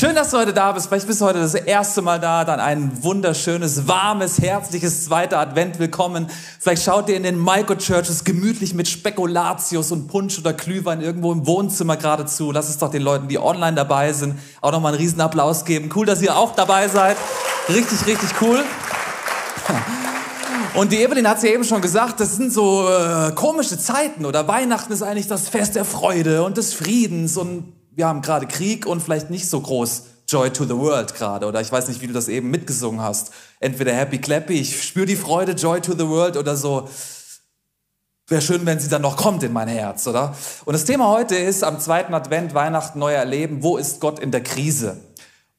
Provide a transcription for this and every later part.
Schön, dass du heute da bist. Vielleicht bist du heute das erste Mal da. Dann ein wunderschönes, warmes, herzliches zweiter Advent willkommen. Vielleicht schaut ihr in den Microchurches gemütlich mit Spekulatius und Punsch oder Glühwein irgendwo im Wohnzimmer gerade zu. Lass es doch den Leuten, die online dabei sind, auch nochmal einen riesen Applaus geben. Cool, dass ihr auch dabei seid. Richtig, richtig cool. Und die Evelyn hat es ja eben schon gesagt, das sind so äh, komische Zeiten oder Weihnachten ist eigentlich das Fest der Freude und des Friedens und wir haben gerade Krieg und vielleicht nicht so groß Joy to the World gerade oder ich weiß nicht, wie du das eben mitgesungen hast. Entweder Happy Clappy, ich spüre die Freude, Joy to the World oder so. Wäre schön, wenn sie dann noch kommt in mein Herz, oder? Und das Thema heute ist am zweiten Advent, Weihnachten, neu erleben. Wo ist Gott in der Krise?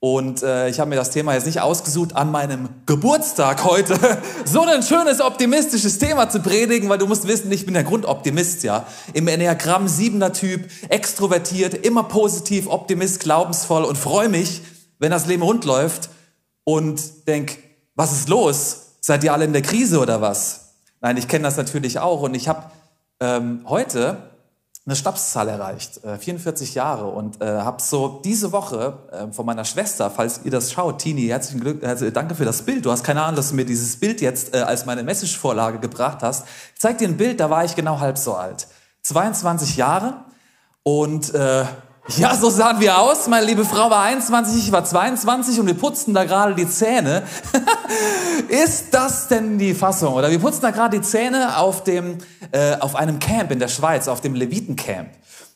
Und äh, ich habe mir das Thema jetzt nicht ausgesucht, an meinem Geburtstag heute so ein schönes, optimistisches Thema zu predigen, weil du musst wissen, ich bin der Grundoptimist, ja. Im Enneagramm siebener Typ, extrovertiert, immer positiv, Optimist, glaubensvoll und freue mich, wenn das Leben rund läuft und denk, was ist los? Seid ihr alle in der Krise oder was? Nein, ich kenne das natürlich auch und ich habe ähm, heute eine Schnapszahl erreicht, äh, 44 Jahre und äh, habe so diese Woche äh, von meiner Schwester, falls ihr das schaut, Tini, herzlichen Glück, also danke für das Bild. Du hast keine Ahnung, dass du mir dieses Bild jetzt äh, als meine Message-Vorlage gebracht hast. Ich zeig dir ein Bild, da war ich genau halb so alt, 22 Jahre und äh, ja, so sahen wir aus. Meine liebe Frau war 21, ich war 22 und wir putzten da gerade die Zähne. Ist das denn die Fassung? Oder wir putzten da gerade die Zähne auf, dem, äh, auf einem Camp in der Schweiz, auf dem Levitencamp.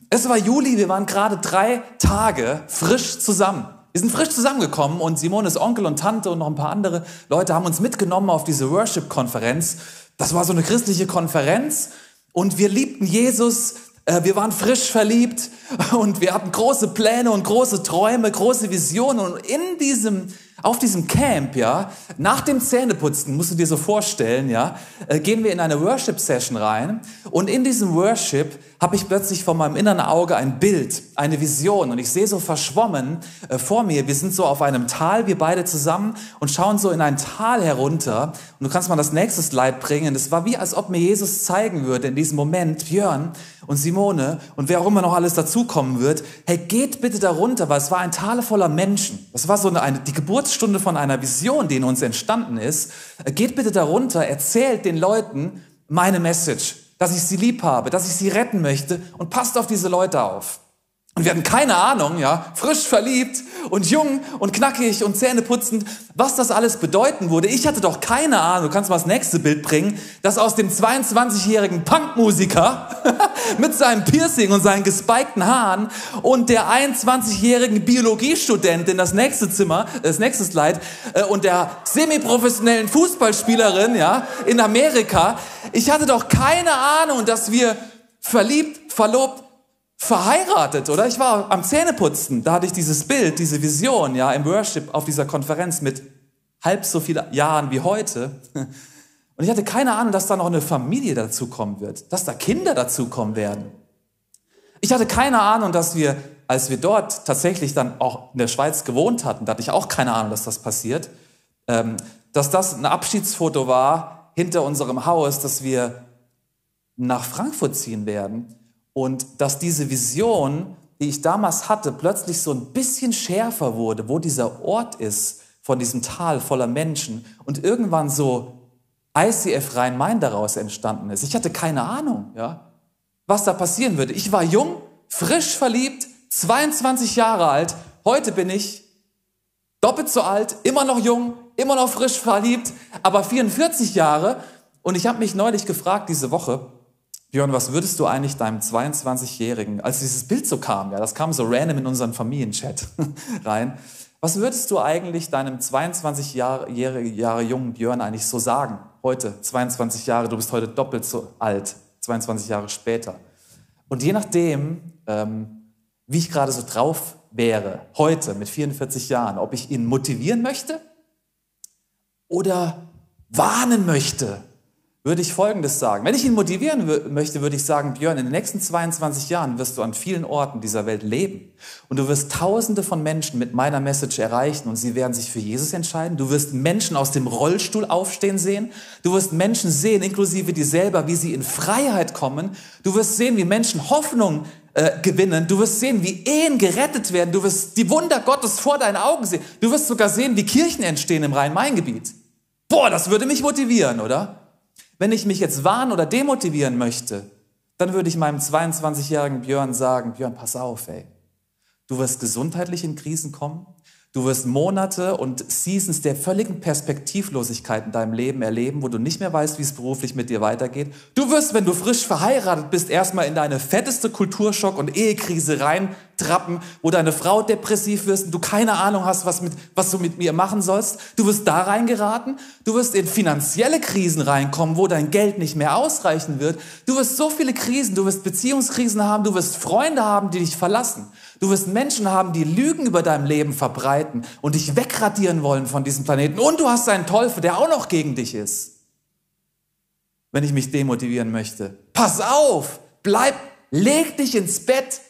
Es war Juli, wir waren gerade drei Tage frisch zusammen. Wir sind frisch zusammengekommen und Simones Onkel und Tante und noch ein paar andere Leute haben uns mitgenommen auf diese Worship-Konferenz. Das war so eine christliche Konferenz und wir liebten Jesus, wir waren frisch verliebt und wir hatten große Pläne und große Träume, große Visionen. Und in diesem, auf diesem Camp, ja, nach dem Zähneputzen, musst du dir so vorstellen, ja, äh, gehen wir in eine Worship-Session rein. Und in diesem Worship habe ich plötzlich vor meinem inneren Auge ein Bild, eine Vision. Und ich sehe so verschwommen äh, vor mir, wir sind so auf einem Tal, wir beide zusammen und schauen so in ein Tal herunter. Und du kannst mal das nächste Slide bringen. Es war wie, als ob mir Jesus zeigen würde in diesem Moment, Björn und Simone und wer auch immer noch alles dazukommen wird, hey, geht bitte darunter, weil es war ein Tal voller Menschen. Das war so eine, die Geburtsstunde von einer Vision, die in uns entstanden ist. Geht bitte darunter, erzählt den Leuten meine Message dass ich sie lieb habe, dass ich sie retten möchte und passt auf diese Leute auf. Und wir hatten keine Ahnung, ja, frisch verliebt und jung und knackig und zähneputzend, was das alles bedeuten würde. Ich hatte doch keine Ahnung, du kannst mal das nächste Bild bringen, dass aus dem 22-jährigen Punkmusiker mit seinem Piercing und seinen gespikten Haaren und der 21-jährigen Biologiestudentin, das nächste Zimmer, das nächste Slide, äh, und der semiprofessionellen Fußballspielerin, ja, in Amerika. Ich hatte doch keine Ahnung, dass wir verliebt, verlobt, verheiratet, oder? Ich war am Zähneputzen, da hatte ich dieses Bild, diese Vision, ja, im Worship auf dieser Konferenz mit halb so vielen Jahren wie heute. Und ich hatte keine Ahnung, dass da noch eine Familie dazukommen wird, dass da Kinder dazukommen werden. Ich hatte keine Ahnung, dass wir, als wir dort tatsächlich dann auch in der Schweiz gewohnt hatten, da hatte ich auch keine Ahnung, dass das passiert, ähm, dass das ein Abschiedsfoto war hinter unserem Haus, dass wir nach Frankfurt ziehen werden und dass diese Vision, die ich damals hatte, plötzlich so ein bisschen schärfer wurde, wo dieser Ort ist von diesem Tal voller Menschen und irgendwann so ICF Rhein-Main daraus entstanden ist. Ich hatte keine Ahnung, ja, was da passieren würde. Ich war jung, frisch verliebt, 22 Jahre alt. Heute bin ich doppelt so alt, immer noch jung, immer noch frisch verliebt, aber 44 Jahre. Und ich habe mich neulich gefragt diese Woche, Björn, was würdest du eigentlich deinem 22-Jährigen, als dieses Bild so kam, ja, das kam so random in unseren Familienchat rein, was würdest du eigentlich deinem 22 Jahre, Jahre jungen Björn eigentlich so sagen? Heute, 22 Jahre, du bist heute doppelt so alt, 22 Jahre später. Und je nachdem, ähm, wie ich gerade so drauf wäre, heute mit 44 Jahren, ob ich ihn motivieren möchte oder warnen möchte, würde ich Folgendes sagen. Wenn ich ihn motivieren möchte, würde ich sagen, Björn, in den nächsten 22 Jahren wirst du an vielen Orten dieser Welt leben. Und du wirst Tausende von Menschen mit meiner Message erreichen und sie werden sich für Jesus entscheiden. Du wirst Menschen aus dem Rollstuhl aufstehen sehen. Du wirst Menschen sehen, inklusive dir selber, wie sie in Freiheit kommen. Du wirst sehen, wie Menschen Hoffnung äh, gewinnen. Du wirst sehen, wie Ehen gerettet werden. Du wirst die Wunder Gottes vor deinen Augen sehen. Du wirst sogar sehen, wie Kirchen entstehen im Rhein-Main-Gebiet. Boah, das würde mich motivieren, oder? Wenn ich mich jetzt warnen oder demotivieren möchte, dann würde ich meinem 22-jährigen Björn sagen, Björn, pass auf, ey. Du wirst gesundheitlich in Krisen kommen. Du wirst Monate und Seasons der völligen Perspektivlosigkeit in deinem Leben erleben, wo du nicht mehr weißt, wie es beruflich mit dir weitergeht. Du wirst, wenn du frisch verheiratet bist, erstmal in deine fetteste Kulturschock- und Ehekrise reintrappen, wo deine Frau depressiv wirst und du keine Ahnung hast, was, mit, was du mit mir machen sollst. Du wirst da reingeraten. Du wirst in finanzielle Krisen reinkommen, wo dein Geld nicht mehr ausreichen wird. Du wirst so viele Krisen, du wirst Beziehungskrisen haben, du wirst Freunde haben, die dich verlassen. Du wirst Menschen haben, die Lügen über dein Leben verbreiten und dich wegradieren wollen von diesem Planeten. Und du hast einen Teufel, der auch noch gegen dich ist. Wenn ich mich demotivieren möchte. Pass auf, bleib, leg dich ins Bett,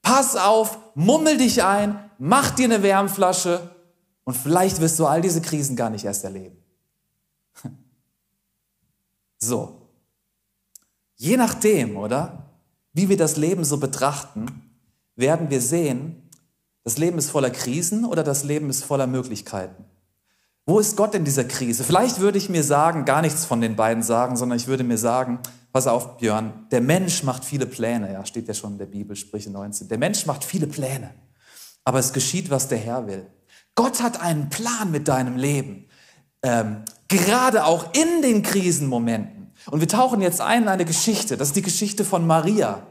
pass auf, mummel dich ein, mach dir eine Wärmflasche und vielleicht wirst du all diese Krisen gar nicht erst erleben. So. Je nachdem, oder? Wie wir das Leben so betrachten, werden wir sehen, das Leben ist voller Krisen oder das Leben ist voller Möglichkeiten. Wo ist Gott in dieser Krise? Vielleicht würde ich mir sagen, gar nichts von den beiden sagen, sondern ich würde mir sagen, pass auf, Björn, der Mensch macht viele Pläne, ja, steht ja schon in der Bibel, Sprüche 19. Der Mensch macht viele Pläne, aber es geschieht, was der Herr will. Gott hat einen Plan mit deinem Leben, ähm, gerade auch in den Krisenmomenten. Und wir tauchen jetzt ein in eine Geschichte, das ist die Geschichte von Maria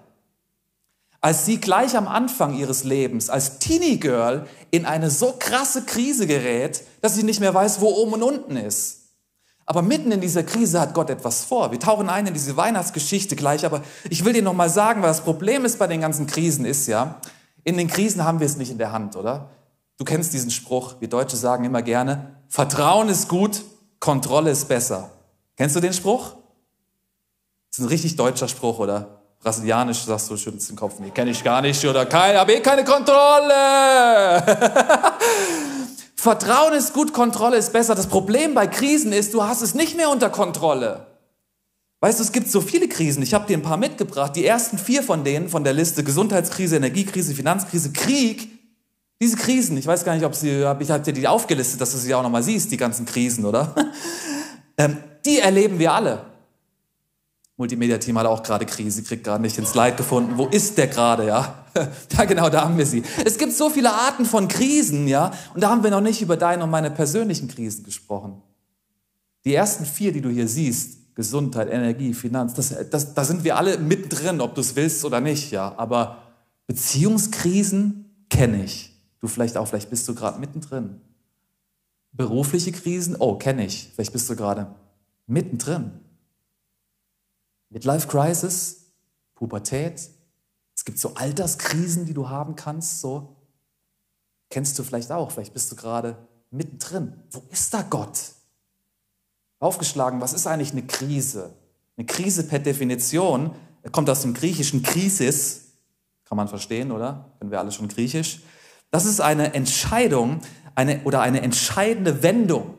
als sie gleich am Anfang ihres Lebens als Teenie Girl in eine so krasse Krise gerät, dass sie nicht mehr weiß, wo oben und unten ist. Aber mitten in dieser Krise hat Gott etwas vor. Wir tauchen ein in diese Weihnachtsgeschichte gleich, aber ich will dir noch mal sagen, was das Problem ist bei den ganzen Krisen ist ja, in den Krisen haben wir es nicht in der Hand, oder? Du kennst diesen Spruch, wir Deutsche sagen immer gerne, Vertrauen ist gut, Kontrolle ist besser. Kennst du den Spruch? Das ist ein richtig deutscher Spruch, oder? Brasilianisch sagst du, schüttelst den Kopf. Nee, kenne ich gar nicht oder kein, habe eh keine Kontrolle. Vertrauen ist gut, Kontrolle ist besser. Das Problem bei Krisen ist, du hast es nicht mehr unter Kontrolle. Weißt du, es gibt so viele Krisen. Ich habe dir ein paar mitgebracht. Die ersten vier von denen von der Liste, Gesundheitskrise, Energiekrise, Finanzkrise, Krieg, diese Krisen, ich weiß gar nicht, ob sie, ich habe dir die aufgelistet, dass du sie auch nochmal siehst, die ganzen Krisen, oder? Ähm, die erleben wir alle. Multimedia-Team hat auch gerade Krise, kriegt gerade nicht ins Leid gefunden. Wo ist der gerade, ja? Ja, genau, da haben wir sie. Es gibt so viele Arten von Krisen, ja? Und da haben wir noch nicht über deine und meine persönlichen Krisen gesprochen. Die ersten vier, die du hier siehst, Gesundheit, Energie, Finanz, das, das, da sind wir alle mittendrin, ob du es willst oder nicht, ja? Aber Beziehungskrisen kenne ich. Du vielleicht auch, vielleicht bist du gerade mittendrin. Berufliche Krisen, oh, kenne ich. Vielleicht bist du gerade mittendrin. Midlife Crisis, Pubertät. Es gibt so Alterskrisen, die du haben kannst, so. Kennst du vielleicht auch, vielleicht bist du gerade mittendrin. Wo ist da Gott? Aufgeschlagen, was ist eigentlich eine Krise? Eine Krise per Definition kommt aus dem griechischen Krisis, kann man verstehen, oder? Kennen wir alle schon griechisch. Das ist eine Entscheidung eine, oder eine entscheidende Wendung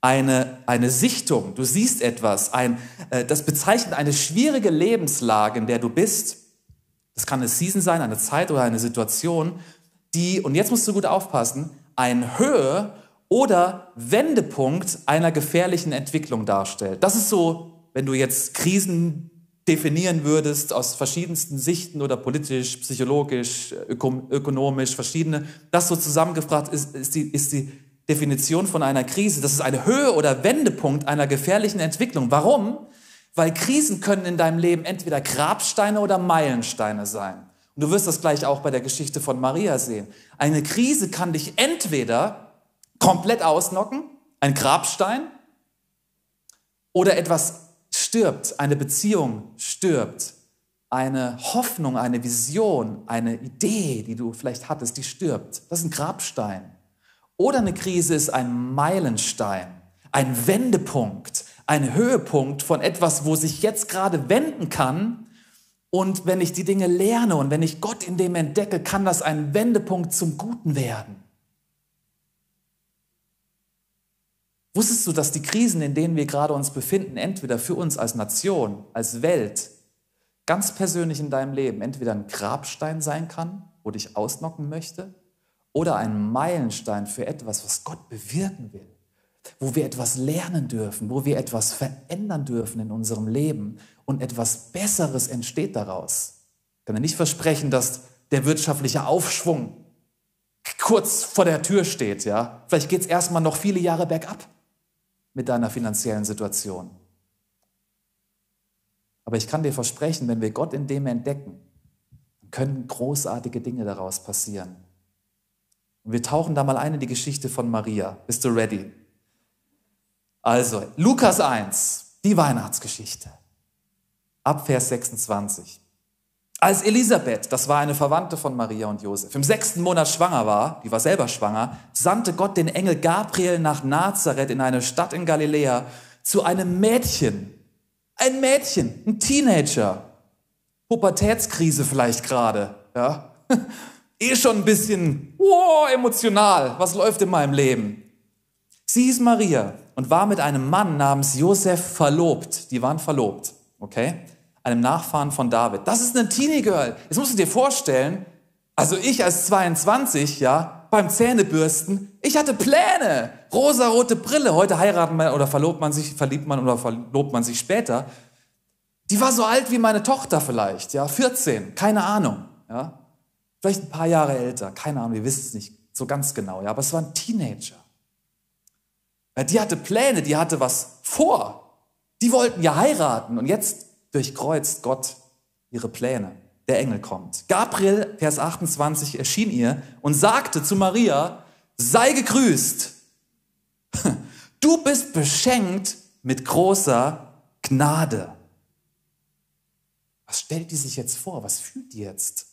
eine, eine Sichtung, du siehst etwas, ein, äh, das bezeichnet eine schwierige Lebenslage, in der du bist. Das kann eine Season sein, eine Zeit oder eine Situation, die, und jetzt musst du gut aufpassen, ein Höhe oder Wendepunkt einer gefährlichen Entwicklung darstellt. Das ist so, wenn du jetzt Krisen definieren würdest aus verschiedensten Sichten oder politisch, psychologisch, ökonomisch, verschiedene, das so zusammengefragt ist, ist die, ist die Definition von einer Krise. Das ist eine Höhe oder Wendepunkt einer gefährlichen Entwicklung. Warum? Weil Krisen können in deinem Leben entweder Grabsteine oder Meilensteine sein. Und du wirst das gleich auch bei der Geschichte von Maria sehen. Eine Krise kann dich entweder komplett ausnocken, ein Grabstein, oder etwas stirbt, eine Beziehung stirbt, eine Hoffnung, eine Vision, eine Idee, die du vielleicht hattest, die stirbt. Das ist ein Grabstein. Oder eine Krise ist ein Meilenstein, ein Wendepunkt, ein Höhepunkt von etwas, wo sich jetzt gerade wenden kann. Und wenn ich die Dinge lerne und wenn ich Gott in dem entdecke, kann das ein Wendepunkt zum Guten werden. Wusstest du, dass die Krisen, in denen wir gerade uns befinden, entweder für uns als Nation, als Welt, ganz persönlich in deinem Leben entweder ein Grabstein sein kann, wo dich ausnocken möchte, oder ein Meilenstein für etwas, was Gott bewirken will, wo wir etwas lernen dürfen, wo wir etwas verändern dürfen in unserem Leben und etwas Besseres entsteht daraus. Ich kann dir nicht versprechen, dass der wirtschaftliche Aufschwung kurz vor der Tür steht, ja. Vielleicht geht es erstmal noch viele Jahre bergab mit deiner finanziellen Situation. Aber ich kann dir versprechen, wenn wir Gott in dem entdecken, können großartige Dinge daraus passieren. Und wir tauchen da mal ein in die Geschichte von Maria. Bist du ready? Also, Lukas 1, die Weihnachtsgeschichte. Ab Vers 26. Als Elisabeth, das war eine Verwandte von Maria und Josef, im sechsten Monat schwanger war, die war selber schwanger, sandte Gott den Engel Gabriel nach Nazareth in eine Stadt in Galiläa zu einem Mädchen. Ein Mädchen, ein Teenager. Pubertätskrise vielleicht gerade, ja. eh schon ein bisschen wow, emotional. Was läuft in meinem Leben? Sie hieß Maria und war mit einem Mann namens Josef verlobt. Die waren verlobt, okay? einem Nachfahren von David. Das ist eine Teenie Girl. Jetzt musst du dir vorstellen, also ich als 22, ja, beim Zähnebürsten, ich hatte Pläne. Rosa-rote Brille. Heute heiraten man oder verlobt man sich, verliebt man oder verlobt man sich später. Die war so alt wie meine Tochter vielleicht, ja, 14, keine Ahnung, ja. Vielleicht ein paar Jahre älter, keine Ahnung, wir wissen es nicht so ganz genau, ja, aber es war ein Teenager. Ja, die hatte Pläne, die hatte was vor. Die wollten ja heiraten und jetzt durchkreuzt Gott ihre Pläne. Der Engel kommt. Gabriel, Vers 28, erschien ihr und sagte zu Maria, sei gegrüßt. Du bist beschenkt mit großer Gnade. Was stellt die sich jetzt vor? Was fühlt die jetzt?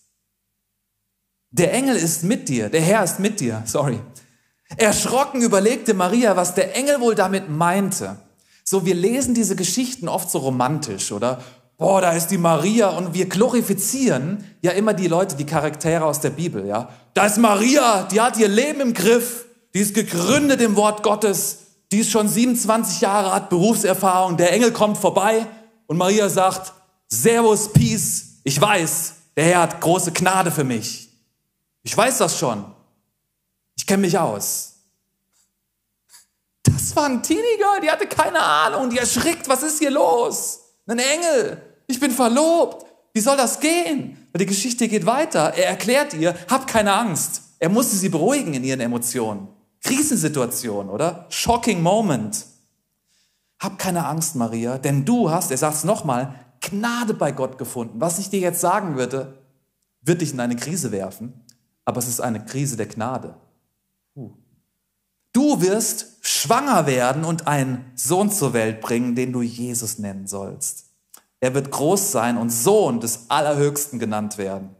Der Engel ist mit dir, der Herr ist mit dir, sorry. Erschrocken überlegte Maria, was der Engel wohl damit meinte. So, wir lesen diese Geschichten oft so romantisch, oder? Boah, da ist die Maria und wir glorifizieren ja immer die Leute, die Charaktere aus der Bibel, ja? Da ist Maria, die hat ihr Leben im Griff, die ist gegründet im Wort Gottes, die ist schon 27 Jahre, hat Berufserfahrung, der Engel kommt vorbei und Maria sagt, Servus, Peace, ich weiß, der Herr hat große Gnade für mich. Ich weiß das schon. Ich kenne mich aus. Das war ein Teenie-Girl, die hatte keine Ahnung, die erschrickt, was ist hier los? Ein Engel, ich bin verlobt. Wie soll das gehen? Weil die Geschichte geht weiter. Er erklärt ihr, hab keine Angst. Er musste sie beruhigen in ihren Emotionen. Krisensituation, oder? Shocking Moment. Hab keine Angst, Maria, denn du hast, er sagt es nochmal, Gnade bei Gott gefunden. Was ich dir jetzt sagen würde, wird dich in eine Krise werfen, aber es ist eine Krise der Gnade. Du wirst schwanger werden und einen Sohn zur Welt bringen, den du Jesus nennen sollst. Er wird groß sein und Sohn des Allerhöchsten genannt werden.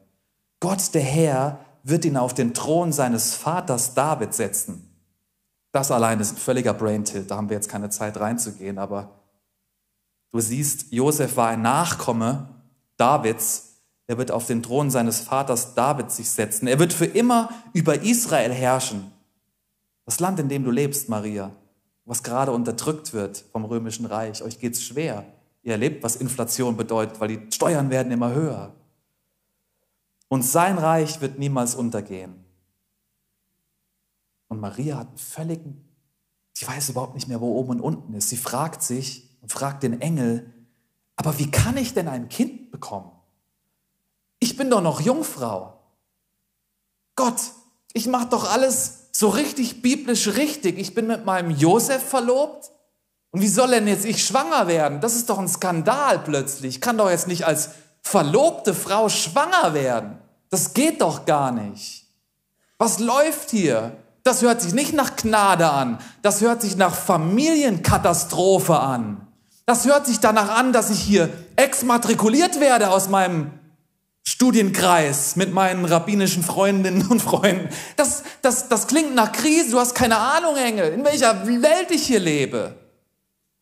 Gott, der Herr, wird ihn auf den Thron seines Vaters David setzen. Das allein ist ein völliger Braintilt, da haben wir jetzt keine Zeit reinzugehen, aber du siehst, Josef war ein Nachkomme Davids. Er wird auf den Thron seines Vaters David sich setzen. Er wird für immer über Israel herrschen. Das Land, in dem du lebst, Maria, was gerade unterdrückt wird vom römischen Reich, euch geht's schwer. Ihr erlebt, was Inflation bedeutet, weil die Steuern werden immer höher. Und sein Reich wird niemals untergehen. Und Maria hat einen völligen, sie weiß überhaupt nicht mehr, wo oben und unten ist. Sie fragt sich und fragt den Engel, aber wie kann ich denn ein Kind bekommen? Ich bin doch noch Jungfrau. Gott, ich mache doch alles so richtig biblisch richtig. Ich bin mit meinem Josef verlobt. Und wie soll denn jetzt ich schwanger werden? Das ist doch ein Skandal plötzlich. Ich kann doch jetzt nicht als verlobte Frau schwanger werden. Das geht doch gar nicht. Was läuft hier? Das hört sich nicht nach Gnade an. Das hört sich nach Familienkatastrophe an. Das hört sich danach an, dass ich hier exmatrikuliert werde aus meinem Studienkreis mit meinen rabbinischen Freundinnen und Freunden. Das, das, das klingt nach Krise. Du hast keine Ahnung, Engel, in welcher Welt ich hier lebe.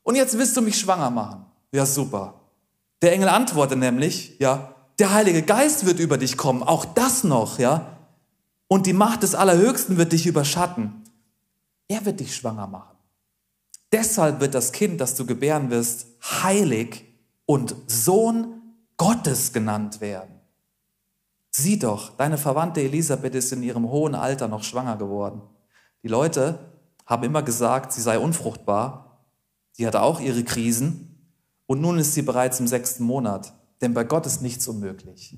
Und jetzt willst du mich schwanger machen. Ja, super. Der Engel antwortet nämlich, ja, der Heilige Geist wird über dich kommen. Auch das noch, ja. Und die Macht des Allerhöchsten wird dich überschatten. Er wird dich schwanger machen. Deshalb wird das Kind, das du gebären wirst, heilig und Sohn Gottes genannt werden. Sieh doch, deine Verwandte Elisabeth ist in ihrem hohen Alter noch schwanger geworden. Die Leute haben immer gesagt, sie sei unfruchtbar. Sie hatte auch ihre Krisen. Und nun ist sie bereits im sechsten Monat. Denn bei Gott ist nichts unmöglich.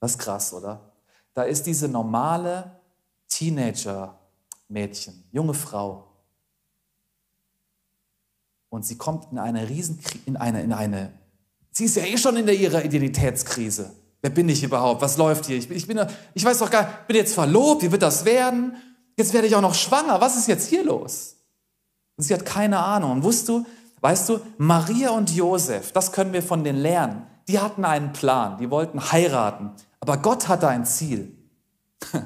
Das ist krass, oder? Da ist diese normale Teenager-Mädchen, junge Frau. Und sie kommt in eine riesen, in eine, in eine, sie ist ja eh schon in der, ihrer Identitätskrise. Wer bin ich überhaupt? Was läuft hier? Ich, ich, bin, ich weiß doch gar nicht, bin jetzt verlobt, wie wird das werden? Jetzt werde ich auch noch schwanger. Was ist jetzt hier los? Und sie hat keine Ahnung. Und wusst du, weißt du, Maria und Josef, das können wir von denen lernen. Die hatten einen Plan. Die wollten heiraten. Aber Gott hatte ein Ziel.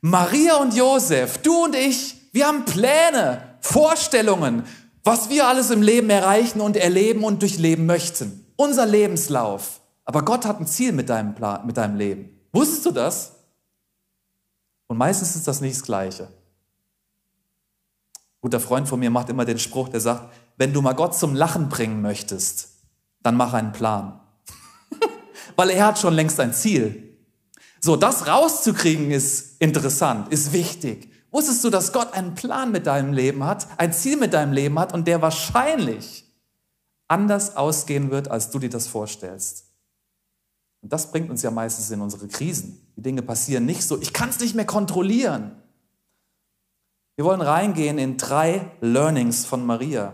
Maria und Josef, du und ich, wir haben Pläne, Vorstellungen, was wir alles im Leben erreichen und erleben und durchleben möchten. Unser Lebenslauf. Aber Gott hat ein Ziel mit deinem, Plan, mit deinem Leben. Wusstest du das? Und meistens ist das nicht das Gleiche. Ein guter Freund von mir macht immer den Spruch, der sagt, wenn du mal Gott zum Lachen bringen möchtest, dann mach einen Plan. Weil er hat schon längst ein Ziel. So, das rauszukriegen ist interessant, ist wichtig. Wusstest du, dass Gott einen Plan mit deinem Leben hat, ein Ziel mit deinem Leben hat und der wahrscheinlich anders ausgehen wird, als du dir das vorstellst? Und das bringt uns ja meistens in unsere Krisen. Die Dinge passieren nicht so, ich kann es nicht mehr kontrollieren. Wir wollen reingehen in drei Learnings von Maria,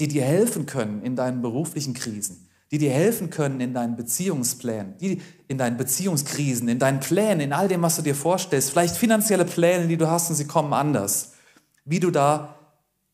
die dir helfen können in deinen beruflichen Krisen, die dir helfen können in deinen Beziehungsplänen, die in deinen Beziehungskrisen, in deinen Plänen, in all dem, was du dir vorstellst, vielleicht finanzielle Pläne, die du hast und sie kommen anders, wie du da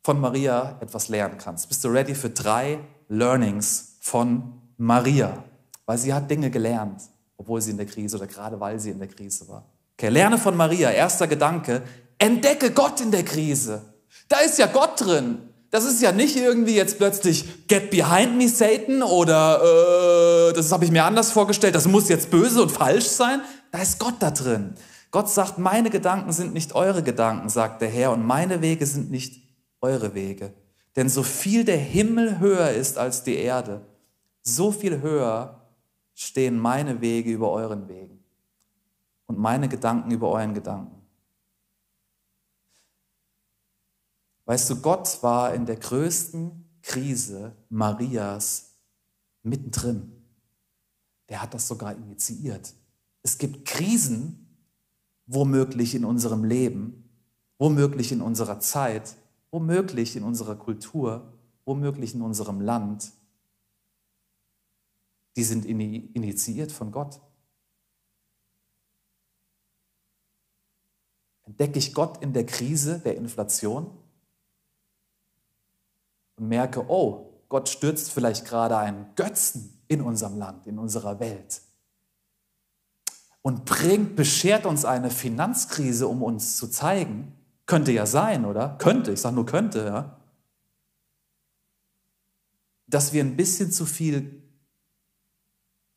von Maria etwas lernen kannst. Bist du ready für drei Learnings von Maria? Weil sie hat Dinge gelernt, obwohl sie in der Krise oder gerade weil sie in der Krise war. Okay, lerne von Maria. Erster Gedanke, entdecke Gott in der Krise. Da ist ja Gott drin. Das ist ja nicht irgendwie jetzt plötzlich Get behind me Satan oder äh, das habe ich mir anders vorgestellt, das muss jetzt böse und falsch sein. Da ist Gott da drin. Gott sagt, meine Gedanken sind nicht eure Gedanken, sagt der Herr, und meine Wege sind nicht eure Wege. Denn so viel der Himmel höher ist als die Erde, so viel höher stehen meine Wege über euren Wegen und meine Gedanken über euren Gedanken. Weißt du, Gott war in der größten Krise Marias mittendrin. Der hat das sogar initiiert. Es gibt Krisen, womöglich in unserem Leben, womöglich in unserer Zeit, womöglich in unserer Kultur, womöglich in unserem Land, die sind initiiert von Gott. Entdecke ich Gott in der Krise der Inflation und merke, oh, Gott stürzt vielleicht gerade einen Götzen in unserem Land, in unserer Welt und bringt, beschert uns eine Finanzkrise, um uns zu zeigen, könnte ja sein, oder? Könnte, ich sage nur könnte, ja. Dass wir ein bisschen zu viel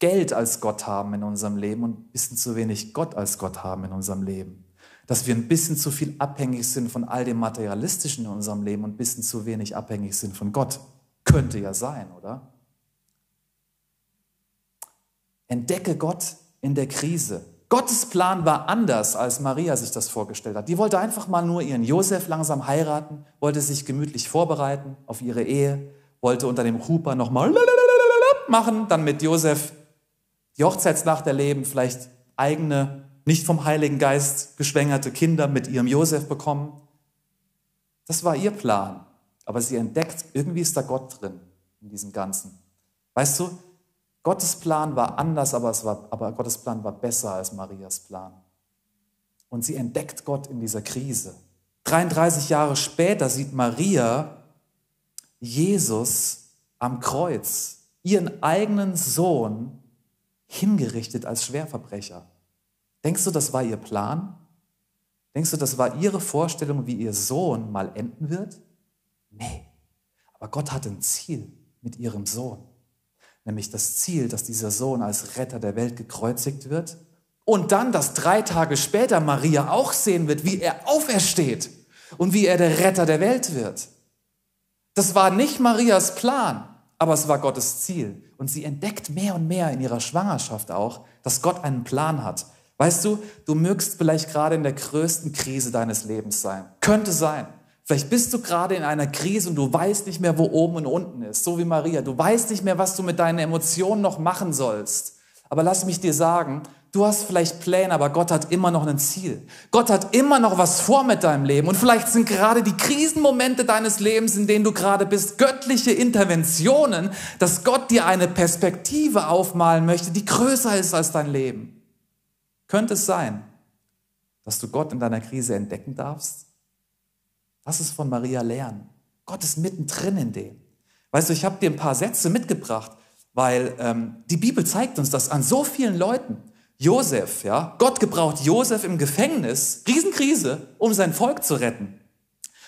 Geld als Gott haben in unserem Leben und ein bisschen zu wenig Gott als Gott haben in unserem Leben. Dass wir ein bisschen zu viel abhängig sind von all dem Materialistischen in unserem Leben und ein bisschen zu wenig abhängig sind von Gott. Könnte ja sein, oder? Entdecke Gott in der Krise. Gottes Plan war anders, als Maria sich das vorgestellt hat. Die wollte einfach mal nur ihren Josef langsam heiraten, wollte sich gemütlich vorbereiten auf ihre Ehe, wollte unter dem Huper nochmal machen, dann mit Josef die Hochzeitsnacht erleben, vielleicht eigene, nicht vom Heiligen Geist geschwängerte Kinder mit ihrem Josef bekommen. Das war ihr Plan. Aber sie entdeckt, irgendwie ist da Gott drin in diesem Ganzen. Weißt du, Gottes Plan war anders, aber, es war, aber Gottes Plan war besser als Marias Plan. Und sie entdeckt Gott in dieser Krise. 33 Jahre später sieht Maria Jesus am Kreuz, ihren eigenen Sohn, hingerichtet als Schwerverbrecher. Denkst du, das war ihr Plan? Denkst du, das war ihre Vorstellung, wie ihr Sohn mal enden wird? Nee. Aber Gott hat ein Ziel mit ihrem Sohn. Nämlich das Ziel, dass dieser Sohn als Retter der Welt gekreuzigt wird und dann, dass drei Tage später Maria auch sehen wird, wie er aufersteht und wie er der Retter der Welt wird. Das war nicht Marias Plan, aber es war Gottes Ziel. Und sie entdeckt mehr und mehr in ihrer Schwangerschaft auch, dass Gott einen Plan hat. Weißt du, du mögst vielleicht gerade in der größten Krise deines Lebens sein. Könnte sein. Vielleicht bist du gerade in einer Krise und du weißt nicht mehr, wo oben und unten ist, so wie Maria. Du weißt nicht mehr, was du mit deinen Emotionen noch machen sollst. Aber lass mich dir sagen, du hast vielleicht Pläne, aber Gott hat immer noch ein Ziel. Gott hat immer noch was vor mit deinem Leben. Und vielleicht sind gerade die Krisenmomente deines Lebens, in denen du gerade bist, göttliche Interventionen, dass Gott dir eine Perspektive aufmalen möchte, die größer ist als dein Leben. Könnte es sein, dass du Gott in deiner Krise entdecken darfst? Lass es von Maria lernen. Gott ist mittendrin in dem. Weißt du, ich habe dir ein paar Sätze mitgebracht, weil ähm, die Bibel zeigt uns das an so vielen Leuten. Josef, ja, Gott gebraucht Josef im Gefängnis, Riesenkrise, um sein Volk zu retten.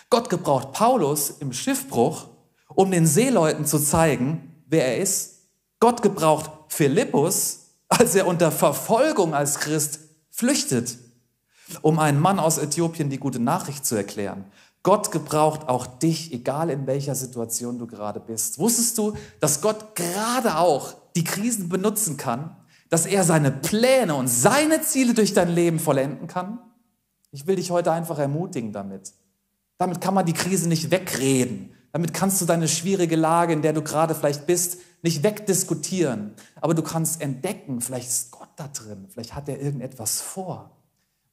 Gott gebraucht Paulus im Schiffbruch, um den Seeleuten zu zeigen, wer er ist. Gott gebraucht Philippus, als er unter Verfolgung als Christ flüchtet, um einen Mann aus Äthiopien die gute Nachricht zu erklären. Gott gebraucht auch dich, egal in welcher Situation du gerade bist. Wusstest du, dass Gott gerade auch die Krisen benutzen kann, dass er seine Pläne und seine Ziele durch dein Leben vollenden kann? Ich will dich heute einfach ermutigen damit. Damit kann man die Krise nicht wegreden. Damit kannst du deine schwierige Lage, in der du gerade vielleicht bist, nicht wegdiskutieren. Aber du kannst entdecken, vielleicht ist Gott da drin, vielleicht hat er irgendetwas vor.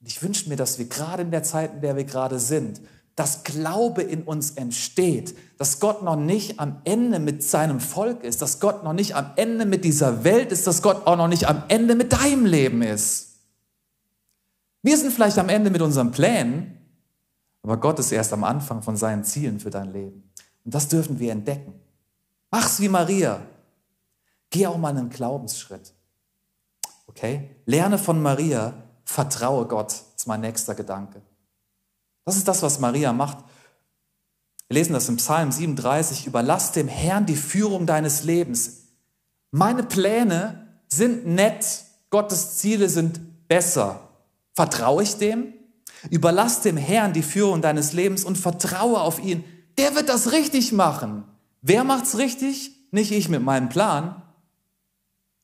Und ich wünsche mir, dass wir gerade in der Zeit, in der wir gerade sind, dass Glaube in uns entsteht, dass Gott noch nicht am Ende mit seinem Volk ist, dass Gott noch nicht am Ende mit dieser Welt ist, dass Gott auch noch nicht am Ende mit deinem Leben ist. Wir sind vielleicht am Ende mit unseren Plänen, aber Gott ist erst am Anfang von seinen Zielen für dein Leben. Und das dürfen wir entdecken. Mach's wie Maria. Geh auch mal einen Glaubensschritt. Okay? Lerne von Maria, vertraue Gott, ist mein nächster Gedanke. Das ist das, was Maria macht. Wir lesen das im Psalm 37, überlass dem Herrn die Führung deines Lebens. Meine Pläne sind nett, Gottes Ziele sind besser. Vertraue ich dem? Überlass dem Herrn die Führung deines Lebens und vertraue auf ihn. Der wird das richtig machen. Wer macht's richtig? Nicht ich mit meinem Plan.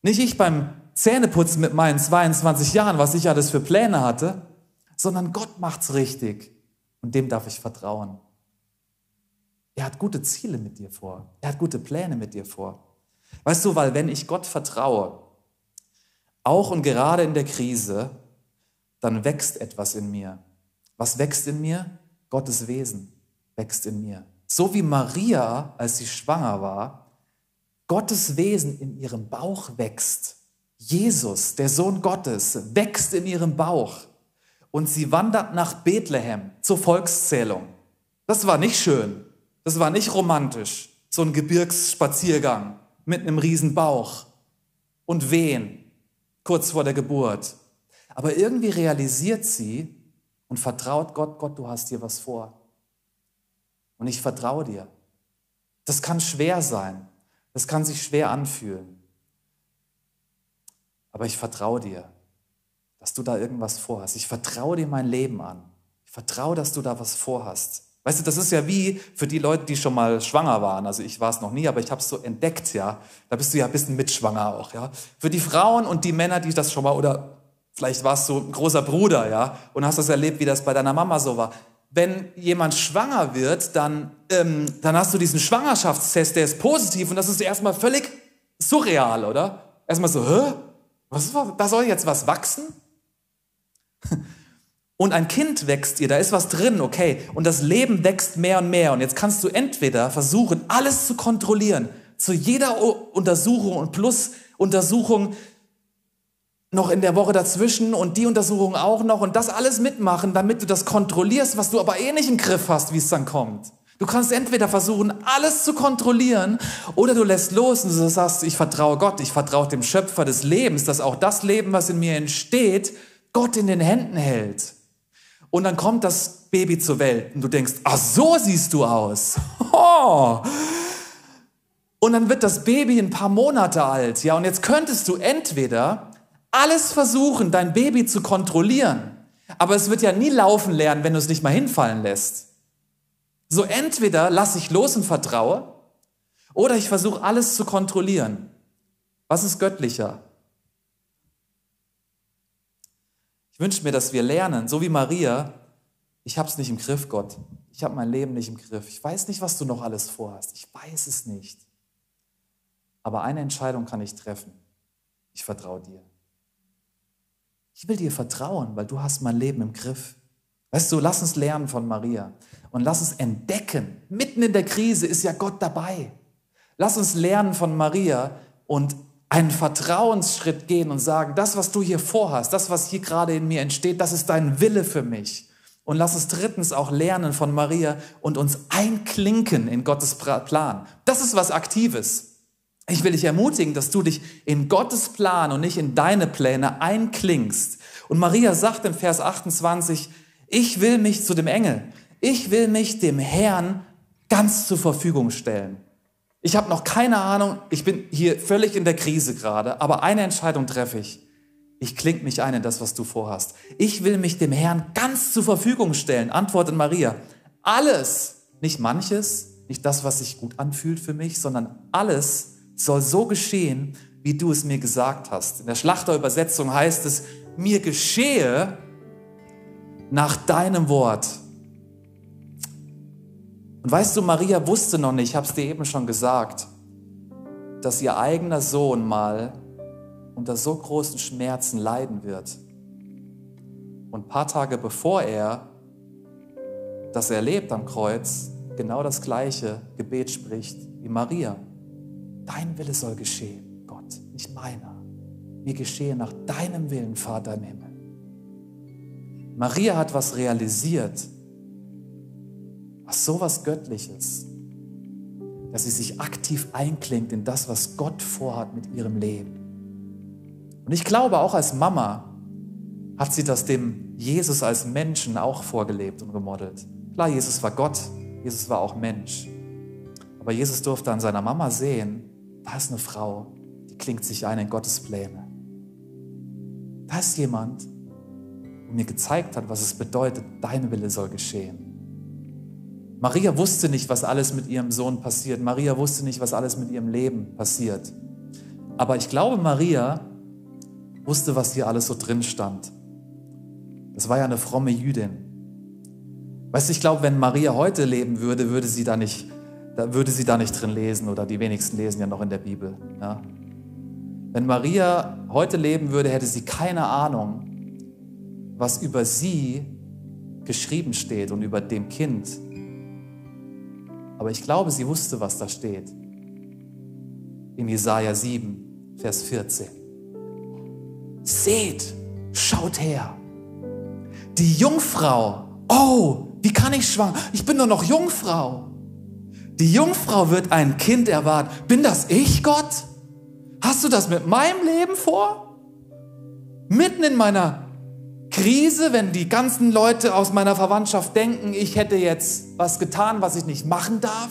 Nicht ich beim Zähneputzen mit meinen 22 Jahren, was ich alles für Pläne hatte, sondern Gott macht's richtig. Und dem darf ich vertrauen. Er hat gute Ziele mit dir vor. Er hat gute Pläne mit dir vor. Weißt du, weil wenn ich Gott vertraue, auch und gerade in der Krise, dann wächst etwas in mir. Was wächst in mir? Gottes Wesen wächst in mir. So wie Maria, als sie schwanger war, Gottes Wesen in ihrem Bauch wächst. Jesus, der Sohn Gottes, wächst in ihrem Bauch und sie wandert nach Bethlehem zur Volkszählung. Das war nicht schön, das war nicht romantisch, so ein Gebirgsspaziergang mit einem riesen Bauch und Wehen kurz vor der Geburt. Aber irgendwie realisiert sie und vertraut Gott, Gott, du hast dir was vor. Und ich vertraue dir. Das kann schwer sein, das kann sich schwer anfühlen. Aber ich vertraue dir dass du da irgendwas vorhast. Ich vertraue dir mein Leben an. Ich vertraue, dass du da was vorhast. Weißt du, das ist ja wie für die Leute, die schon mal schwanger waren. Also ich war es noch nie, aber ich habe es so entdeckt, ja. Da bist du ja ein bisschen mitschwanger auch, ja. Für die Frauen und die Männer, die das schon mal, oder vielleicht warst du ein großer Bruder, ja, und hast das erlebt, wie das bei deiner Mama so war. Wenn jemand schwanger wird, dann, ähm, dann hast du diesen Schwangerschaftstest, der ist positiv und das ist erstmal völlig surreal, oder? Erstmal so, hä? Was, da soll jetzt was wachsen? Und ein Kind wächst ihr, da ist was drin, okay. Und das Leben wächst mehr und mehr. Und jetzt kannst du entweder versuchen, alles zu kontrollieren, zu jeder Untersuchung und plus Untersuchung noch in der Woche dazwischen und die Untersuchung auch noch und das alles mitmachen, damit du das kontrollierst, was du aber eh nicht im Griff hast, wie es dann kommt. Du kannst entweder versuchen, alles zu kontrollieren, oder du lässt los und du sagst, ich vertraue Gott, ich vertraue dem Schöpfer des Lebens, dass auch das Leben, was in mir entsteht, Gott in den Händen hält. Und dann kommt das Baby zur Welt und du denkst, ach so siehst du aus. Oh. Und dann wird das Baby ein paar Monate alt, ja, und jetzt könntest du entweder alles versuchen, dein Baby zu kontrollieren, aber es wird ja nie laufen lernen, wenn du es nicht mal hinfallen lässt. So entweder lass ich los und vertraue, Oder ich versuche alles zu kontrollieren. Was ist göttlicher? Ich wünsche mir, dass wir lernen, so wie Maria, ich habe es nicht im Griff, Gott. Ich habe mein Leben nicht im Griff. Ich weiß nicht, was du noch alles vorhast. Ich weiß es nicht. Aber eine Entscheidung kann ich treffen. Ich vertraue dir. Ich will dir vertrauen, weil du hast mein Leben im Griff. Weißt du, lass uns lernen von Maria und lass uns entdecken. Mitten in der Krise ist ja Gott dabei. Lass uns lernen von Maria und einen Vertrauensschritt gehen und sagen, das, was du hier vorhast, das, was hier gerade in mir entsteht, das ist dein Wille für mich. Und lass uns drittens auch lernen von Maria und uns einklinken in Gottes Plan. Das ist was Aktives. Ich will dich ermutigen, dass du dich in Gottes Plan und nicht in deine Pläne einklingst. Und Maria sagt im Vers 28, ich will mich zu dem Engel, ich will mich dem Herrn ganz zur Verfügung stellen. Ich habe noch keine Ahnung, ich bin hier völlig in der Krise gerade, aber eine Entscheidung treffe ich. Ich kling mich ein in das, was du vorhast. Ich will mich dem Herrn ganz zur Verfügung stellen. Antwortet Maria. Alles, nicht manches, nicht das, was sich gut anfühlt für mich, sondern alles soll so geschehen, wie du es mir gesagt hast. In der Schlachterübersetzung heißt es, mir geschehe nach deinem Wort. Und weißt du, Maria wusste noch nicht, ich habe es dir eben schon gesagt, dass ihr eigener Sohn mal unter so großen Schmerzen leiden wird. Und ein paar Tage bevor er das erlebt am Kreuz, genau das gleiche Gebet spricht wie Maria. Dein Wille soll geschehen, Gott, nicht meiner. Mir geschehe nach deinem Willen, Vater im Himmel. Maria hat was realisiert, was so was Göttliches, dass sie sich aktiv einklingt in das, was Gott vorhat mit ihrem Leben. Und ich glaube, auch als Mama hat sie das dem Jesus als Menschen auch vorgelebt und gemodelt. Klar, Jesus war Gott, Jesus war auch Mensch. Aber Jesus durfte an seiner Mama sehen, da ist eine Frau, die klingt sich ein in Gottes Pläne. Da ist jemand, der mir gezeigt hat, was es bedeutet, dein Wille soll geschehen. Maria wusste nicht, was alles mit ihrem Sohn passiert. Maria wusste nicht, was alles mit ihrem Leben passiert. Aber ich glaube, Maria wusste, was hier alles so drin stand. Das war ja eine fromme Jüdin. Weißt du, ich glaube, wenn Maria heute leben würde, würde sie da nicht da würde sie da nicht drin lesen oder die wenigsten lesen ja noch in der Bibel. Ja? Wenn Maria heute leben würde, hätte sie keine Ahnung, was über sie geschrieben steht und über dem Kind. Aber ich glaube, sie wusste, was da steht. In Jesaja 7, Vers 14. Seht, schaut her. Die Jungfrau, oh, wie kann ich schwanger? Ich bin nur noch Jungfrau. Die Jungfrau wird ein Kind erwarten. Bin das ich, Gott? Hast du das mit meinem Leben vor? Mitten in meiner Krise, wenn die ganzen Leute aus meiner Verwandtschaft denken, ich hätte jetzt was getan, was ich nicht machen darf?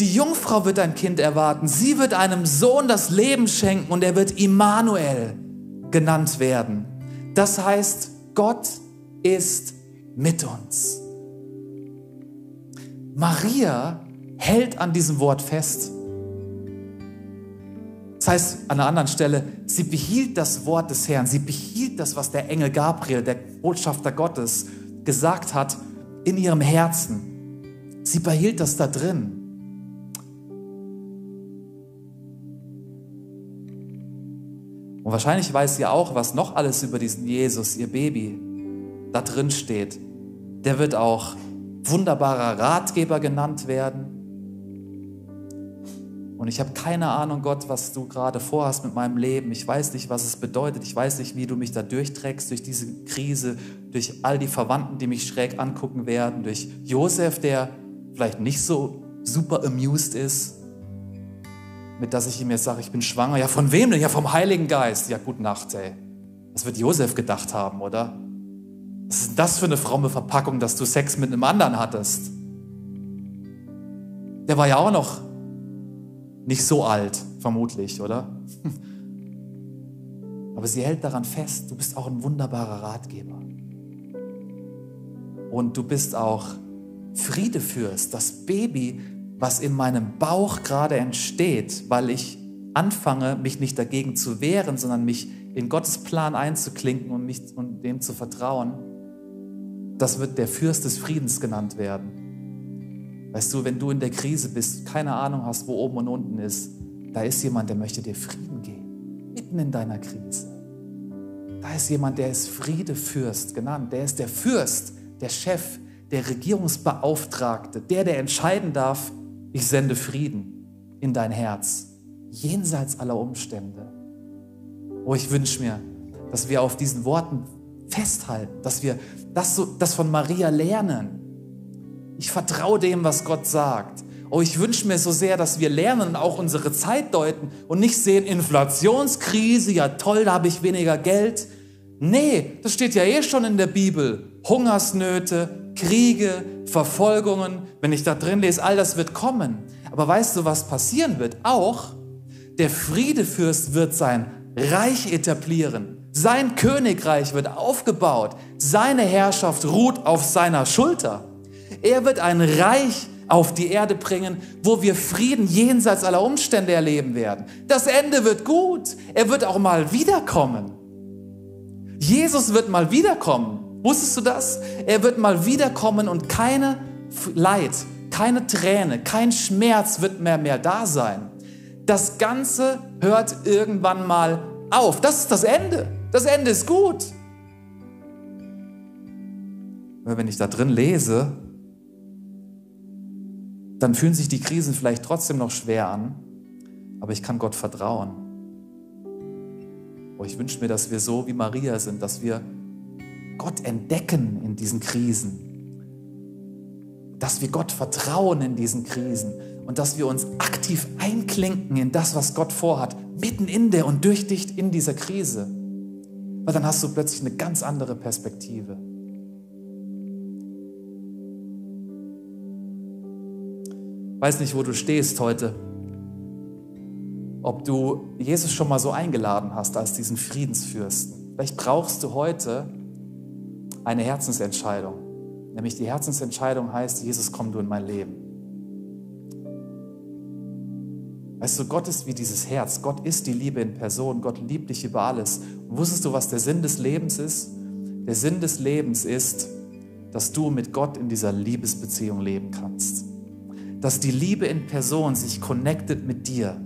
Die Jungfrau wird ein Kind erwarten. Sie wird einem Sohn das Leben schenken und er wird Immanuel genannt werden. Das heißt, Gott ist mit uns. Maria hält an diesem Wort fest. Das heißt an einer anderen Stelle, sie behielt das Wort des Herrn, sie behielt das, was der Engel Gabriel, der Botschafter Gottes, gesagt hat, in ihrem Herzen. Sie behielt das da drin. Und wahrscheinlich weiß sie auch, was noch alles über diesen Jesus, ihr Baby, da drin steht. Der wird auch wunderbarer Ratgeber genannt werden. Und ich habe keine Ahnung, Gott, was du gerade vorhast mit meinem Leben. Ich weiß nicht, was es bedeutet. Ich weiß nicht, wie du mich da durchträgst durch diese Krise, durch all die Verwandten, die mich schräg angucken werden, durch Josef, der vielleicht nicht so super amused ist, mit dass ich ihm jetzt sage, ich bin schwanger. Ja, von wem denn? Ja, vom Heiligen Geist. Ja, gute Nacht, ey. Was wird Josef gedacht haben, oder? Was ist das für eine fromme Verpackung, dass du Sex mit einem anderen hattest? Der war ja auch noch nicht so alt, vermutlich, oder? Aber sie hält daran fest, du bist auch ein wunderbarer Ratgeber. Und du bist auch Friedefürst, das Baby, was in meinem Bauch gerade entsteht, weil ich anfange, mich nicht dagegen zu wehren, sondern mich in Gottes Plan einzuklinken und, mich, und dem zu vertrauen, das wird der Fürst des Friedens genannt werden. Weißt du, wenn du in der Krise bist, keine Ahnung hast, wo oben und unten ist, da ist jemand, der möchte dir Frieden geben, mitten in deiner Krise. Da ist jemand, der ist Friedefürst genannt, der ist der Fürst, der Chef, der Regierungsbeauftragte, der, der entscheiden darf, ich sende Frieden in dein Herz, jenseits aller Umstände. Oh, ich wünsche mir, dass wir auf diesen Worten festhalten, dass wir das, so, das von Maria lernen. Ich vertraue dem, was Gott sagt. Oh, ich wünsche mir so sehr, dass wir lernen und auch unsere Zeit deuten und nicht sehen, Inflationskrise, ja toll, da habe ich weniger Geld. Nee, das steht ja eh schon in der Bibel. Hungersnöte, Kriege, Verfolgungen, wenn ich da drin lese, all das wird kommen. Aber weißt du, was passieren wird? Auch der Friedefürst wird sein Reich etablieren. Sein Königreich wird aufgebaut. Seine Herrschaft ruht auf seiner Schulter. Er wird ein Reich auf die Erde bringen, wo wir Frieden jenseits aller Umstände erleben werden. Das Ende wird gut. Er wird auch mal wiederkommen. Jesus wird mal wiederkommen. Wusstest du das? Er wird mal wiederkommen und keine Leid, keine Träne, kein Schmerz wird mehr, mehr da sein. Das Ganze hört irgendwann mal auf. Das ist das Ende. Das Ende ist gut. Wenn ich da drin lese, dann fühlen sich die Krisen vielleicht trotzdem noch schwer an, aber ich kann Gott vertrauen. Oh, ich wünsche mir, dass wir so wie Maria sind, dass wir Gott entdecken in diesen Krisen. Dass wir Gott vertrauen in diesen Krisen und dass wir uns aktiv einklinken in das, was Gott vorhat, mitten in der und durch dich in dieser Krise. Weil dann hast du plötzlich eine ganz andere Perspektive. Weiß nicht, wo du stehst heute. Ob du Jesus schon mal so eingeladen hast als diesen Friedensfürsten. Vielleicht brauchst du heute eine Herzensentscheidung. Nämlich die Herzensentscheidung heißt, Jesus, komm du in mein Leben. Weißt du, Gott ist wie dieses Herz. Gott ist die Liebe in Person. Gott liebt dich über alles. Und wusstest du, was der Sinn des Lebens ist? Der Sinn des Lebens ist, dass du mit Gott in dieser Liebesbeziehung leben kannst. Dass die Liebe in Person sich connectet mit dir.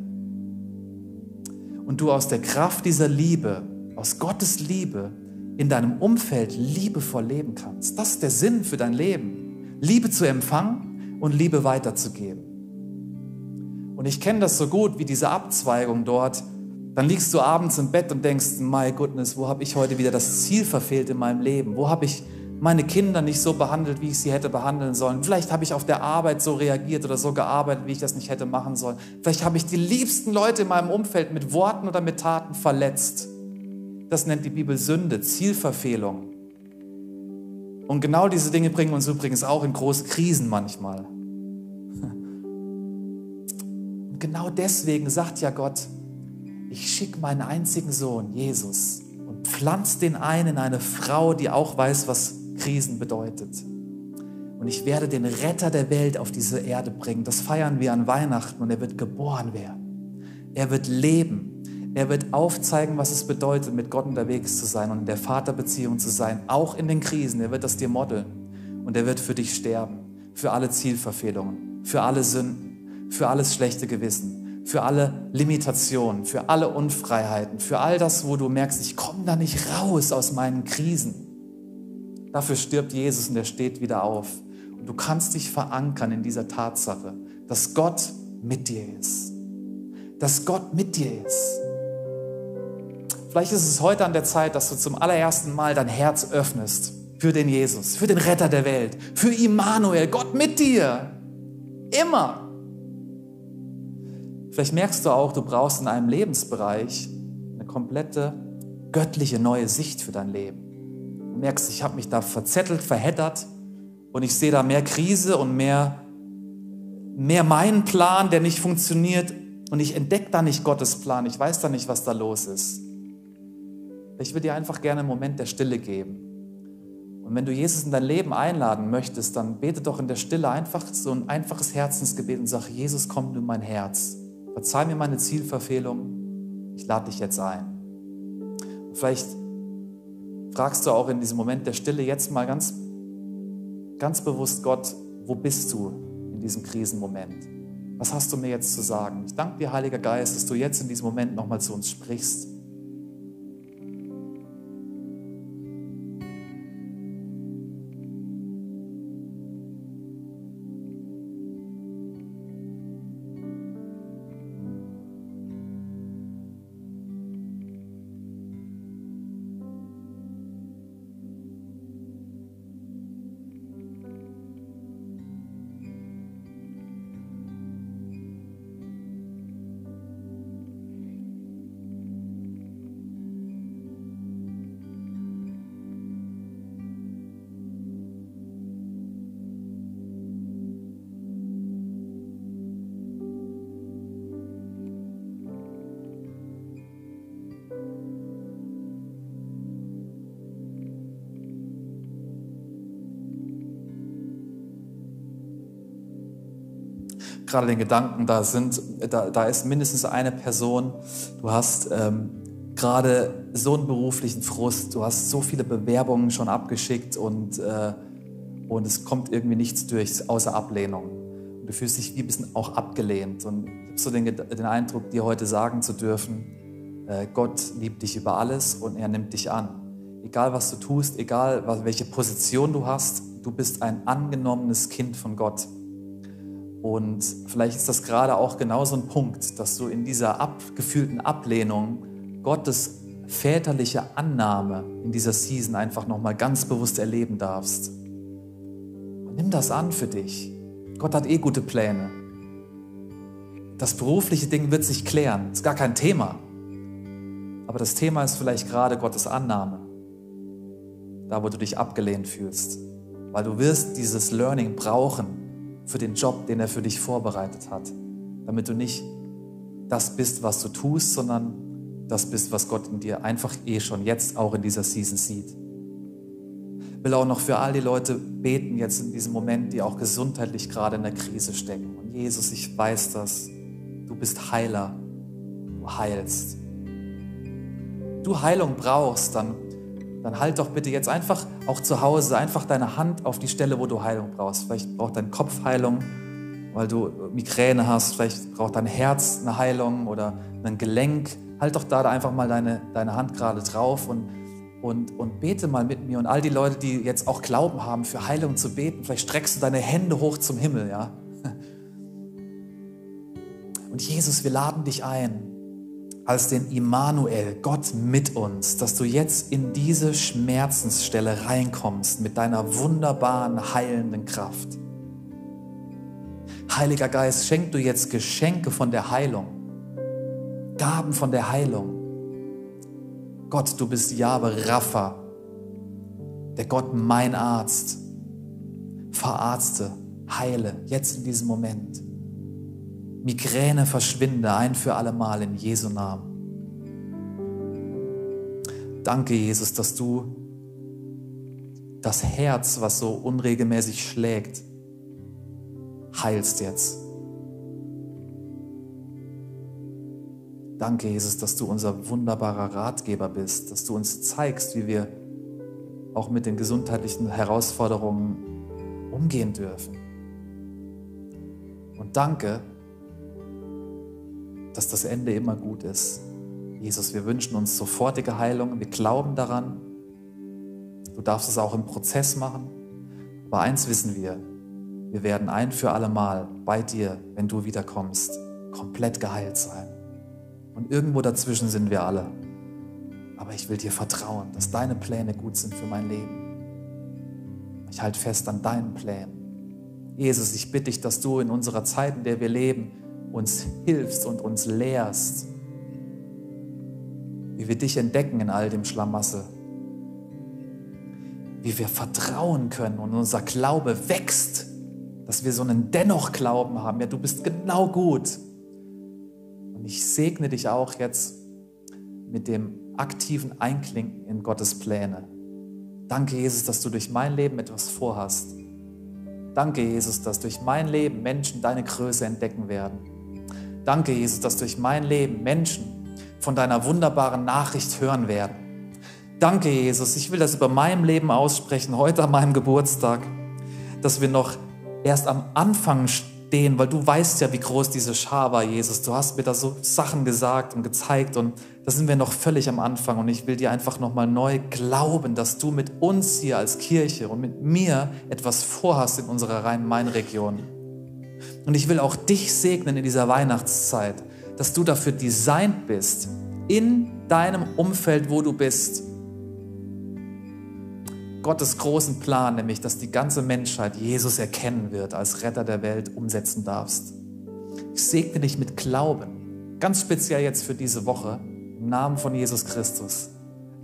Und du aus der Kraft dieser Liebe, aus Gottes Liebe, in deinem Umfeld liebevoll leben kannst. Das ist der Sinn für dein Leben. Liebe zu empfangen und Liebe weiterzugeben. Und ich kenne das so gut wie diese Abzweigung dort. Dann liegst du abends im Bett und denkst, my goodness, wo habe ich heute wieder das Ziel verfehlt in meinem Leben? Wo habe ich meine Kinder nicht so behandelt, wie ich sie hätte behandeln sollen? Vielleicht habe ich auf der Arbeit so reagiert oder so gearbeitet, wie ich das nicht hätte machen sollen. Vielleicht habe ich die liebsten Leute in meinem Umfeld mit Worten oder mit Taten verletzt. Das nennt die Bibel Sünde, Zielverfehlung. Und genau diese Dinge bringen uns übrigens auch in große Krisen manchmal. Und genau deswegen sagt ja Gott, ich schicke meinen einzigen Sohn, Jesus, und pflanze den ein in eine Frau, die auch weiß, was Krisen bedeutet. Und ich werde den Retter der Welt auf diese Erde bringen. Das feiern wir an Weihnachten und er wird geboren werden. Er wird leben. Er wird aufzeigen, was es bedeutet, mit Gott unterwegs zu sein und in der Vaterbeziehung zu sein, auch in den Krisen. Er wird das dir modeln und er wird für dich sterben, für alle Zielverfehlungen, für alle Sünden, für alles schlechte Gewissen, für alle Limitationen, für alle Unfreiheiten, für all das, wo du merkst, ich komme da nicht raus aus meinen Krisen. Dafür stirbt Jesus und er steht wieder auf. Und du kannst dich verankern in dieser Tatsache, dass Gott mit dir ist. Dass Gott mit dir ist. Vielleicht ist es heute an der Zeit, dass du zum allerersten Mal dein Herz öffnest für den Jesus, für den Retter der Welt, für Immanuel, Gott mit dir. Immer. Vielleicht merkst du auch, du brauchst in einem Lebensbereich eine komplette göttliche neue Sicht für dein Leben. Merkst, ich habe mich da verzettelt, verheddert und ich sehe da mehr Krise und mehr, mehr meinen Plan, der nicht funktioniert und ich entdecke da nicht Gottes Plan. Ich weiß da nicht, was da los ist. Ich würde dir einfach gerne einen Moment der Stille geben. Und wenn du Jesus in dein Leben einladen möchtest, dann bete doch in der Stille einfach so ein einfaches Herzensgebet und sag, Jesus, komm in mein Herz. Verzeih mir meine Zielverfehlung. Ich lade dich jetzt ein. Und vielleicht fragst du auch in diesem Moment der Stille jetzt mal ganz, ganz bewusst Gott, wo bist du in diesem Krisenmoment? Was hast du mir jetzt zu sagen? Ich danke dir, Heiliger Geist, dass du jetzt in diesem Moment nochmal zu uns sprichst. Gerade den Gedanken, da, sind, da, da ist mindestens eine Person, du hast ähm, gerade so einen beruflichen Frust, du hast so viele Bewerbungen schon abgeschickt und, äh, und es kommt irgendwie nichts durch, außer Ablehnung. Und du fühlst dich wie ein bisschen auch abgelehnt. Und habe so den, den Eindruck, dir heute sagen zu dürfen, äh, Gott liebt dich über alles und er nimmt dich an. Egal was du tust, egal welche Position du hast, du bist ein angenommenes Kind von Gott. Und vielleicht ist das gerade auch genau so ein Punkt, dass du in dieser abgefühlten Ablehnung Gottes väterliche Annahme in dieser Season einfach nochmal ganz bewusst erleben darfst. Und nimm das an für dich. Gott hat eh gute Pläne. Das berufliche Ding wird sich klären, ist gar kein Thema. Aber das Thema ist vielleicht gerade Gottes Annahme. Da, wo du dich abgelehnt fühlst. Weil du wirst dieses Learning brauchen, für den Job, den er für dich vorbereitet hat. Damit du nicht das bist, was du tust, sondern das bist, was Gott in dir einfach eh schon jetzt auch in dieser Season sieht. Ich will auch noch für all die Leute beten jetzt in diesem Moment, die auch gesundheitlich gerade in der Krise stecken. Und Jesus, ich weiß das. Du bist Heiler. Du heilst. Du Heilung brauchst, dann dann halt doch bitte jetzt einfach auch zu Hause einfach deine Hand auf die Stelle, wo du Heilung brauchst. Vielleicht braucht dein Kopf Heilung, weil du Migräne hast. Vielleicht braucht dein Herz eine Heilung oder ein Gelenk. Halt doch da einfach mal deine, deine Hand gerade drauf und, und, und bete mal mit mir. Und all die Leute, die jetzt auch Glauben haben, für Heilung zu beten, vielleicht streckst du deine Hände hoch zum Himmel, ja. Und Jesus, wir laden dich ein, als den Immanuel, Gott mit uns, dass du jetzt in diese Schmerzensstelle reinkommst mit deiner wunderbaren, heilenden Kraft. Heiliger Geist, schenk du jetzt Geschenke von der Heilung, Gaben von der Heilung. Gott, du bist Jahwe Rapha, der Gott mein Arzt. Verarzte, heile, jetzt in diesem Moment. Migräne verschwinde ein für alle Mal in Jesu Namen. Danke, Jesus, dass du das Herz, was so unregelmäßig schlägt, heilst jetzt. Danke, Jesus, dass du unser wunderbarer Ratgeber bist, dass du uns zeigst, wie wir auch mit den gesundheitlichen Herausforderungen umgehen dürfen. Und danke, dass das Ende immer gut ist. Jesus, wir wünschen uns sofortige Heilung. Wir glauben daran. Du darfst es auch im Prozess machen. Aber eins wissen wir, wir werden ein für alle Mal bei dir, wenn du wiederkommst, komplett geheilt sein. Und irgendwo dazwischen sind wir alle. Aber ich will dir vertrauen, dass deine Pläne gut sind für mein Leben. Ich halte fest an deinen Plänen. Jesus, ich bitte dich, dass du in unserer Zeit, in der wir leben, uns hilfst und uns lehrst, wie wir dich entdecken in all dem Schlamassel, wie wir vertrauen können und unser Glaube wächst, dass wir so einen Dennoch-Glauben haben. Ja, du bist genau gut. Und ich segne dich auch jetzt mit dem aktiven Einklinken in Gottes Pläne, Danke, Jesus, dass du durch mein Leben etwas vorhast. Danke, Jesus, dass durch mein Leben Menschen deine Größe entdecken werden. Danke, Jesus, dass durch mein Leben Menschen von deiner wunderbaren Nachricht hören werden. Danke, Jesus, ich will das über meinem Leben aussprechen, heute an meinem Geburtstag, dass wir noch erst am Anfang stehen, weil du weißt ja, wie groß diese Schar war, Jesus. Du hast mir da so Sachen gesagt und gezeigt und da sind wir noch völlig am Anfang und ich will dir einfach nochmal neu glauben, dass du mit uns hier als Kirche und mit mir etwas vorhast in unserer Rhein-Main-Region. Und ich will auch dich segnen in dieser Weihnachtszeit, dass du dafür designt bist, in deinem Umfeld, wo du bist, Gottes großen Plan, nämlich dass die ganze Menschheit Jesus erkennen wird, als Retter der Welt umsetzen darfst. Ich segne dich mit Glauben, ganz speziell jetzt für diese Woche, im Namen von Jesus Christus,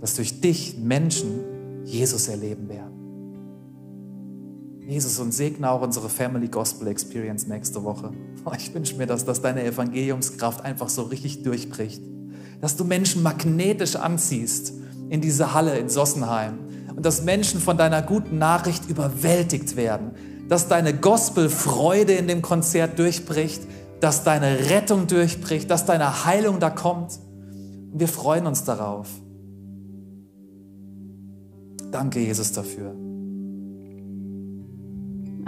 dass durch dich Menschen Jesus erleben werden. Jesus und segne auch unsere Family Gospel Experience nächste Woche. Ich wünsche mir, dass, dass deine Evangeliumskraft einfach so richtig durchbricht. Dass du Menschen magnetisch anziehst in diese Halle in Sossenheim und dass Menschen von deiner guten Nachricht überwältigt werden. Dass deine Gospel-Freude in dem Konzert durchbricht, dass deine Rettung durchbricht, dass deine Heilung da kommt. Und wir freuen uns darauf. Danke, Jesus, dafür.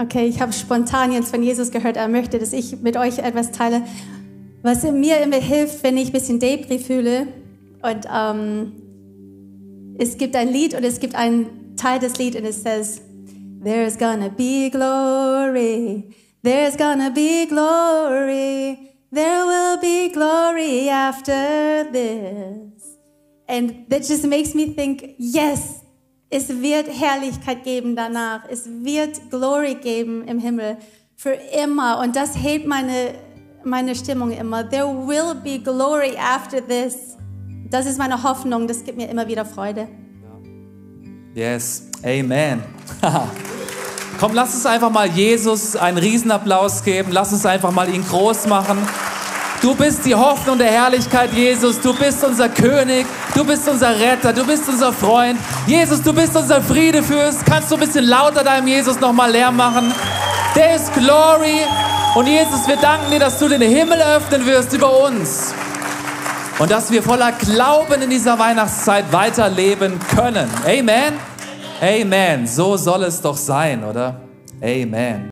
Okay, ich habe spontan jetzt von Jesus gehört, er möchte, dass ich mit euch etwas teile, was mir immer hilft, wenn ich ein bisschen Debris fühle. Und ähm, es gibt ein Lied und es gibt einen Teil des Lieds und es says, There's gonna be glory, there's gonna be glory, there will be glory after this. And that just makes me think, yes, es wird Herrlichkeit geben danach. Es wird Glory geben im Himmel für immer. Und das hält meine, meine Stimmung immer. There will be glory after this. Das ist meine Hoffnung. Das gibt mir immer wieder Freude. Yes, Amen. Komm, lass uns einfach mal Jesus einen Riesenapplaus geben. Lass uns einfach mal ihn groß machen. Du bist die Hoffnung der Herrlichkeit, Jesus. Du bist unser König. Du bist unser Retter. Du bist unser Freund. Jesus, du bist unser Friedefürst. Kannst du ein bisschen lauter deinem Jesus nochmal leer machen? Der ist Glory. Und Jesus, wir danken dir, dass du den Himmel öffnen wirst über uns. Und dass wir voller Glauben in dieser Weihnachtszeit weiterleben können. Amen. Amen. So soll es doch sein, oder? Amen.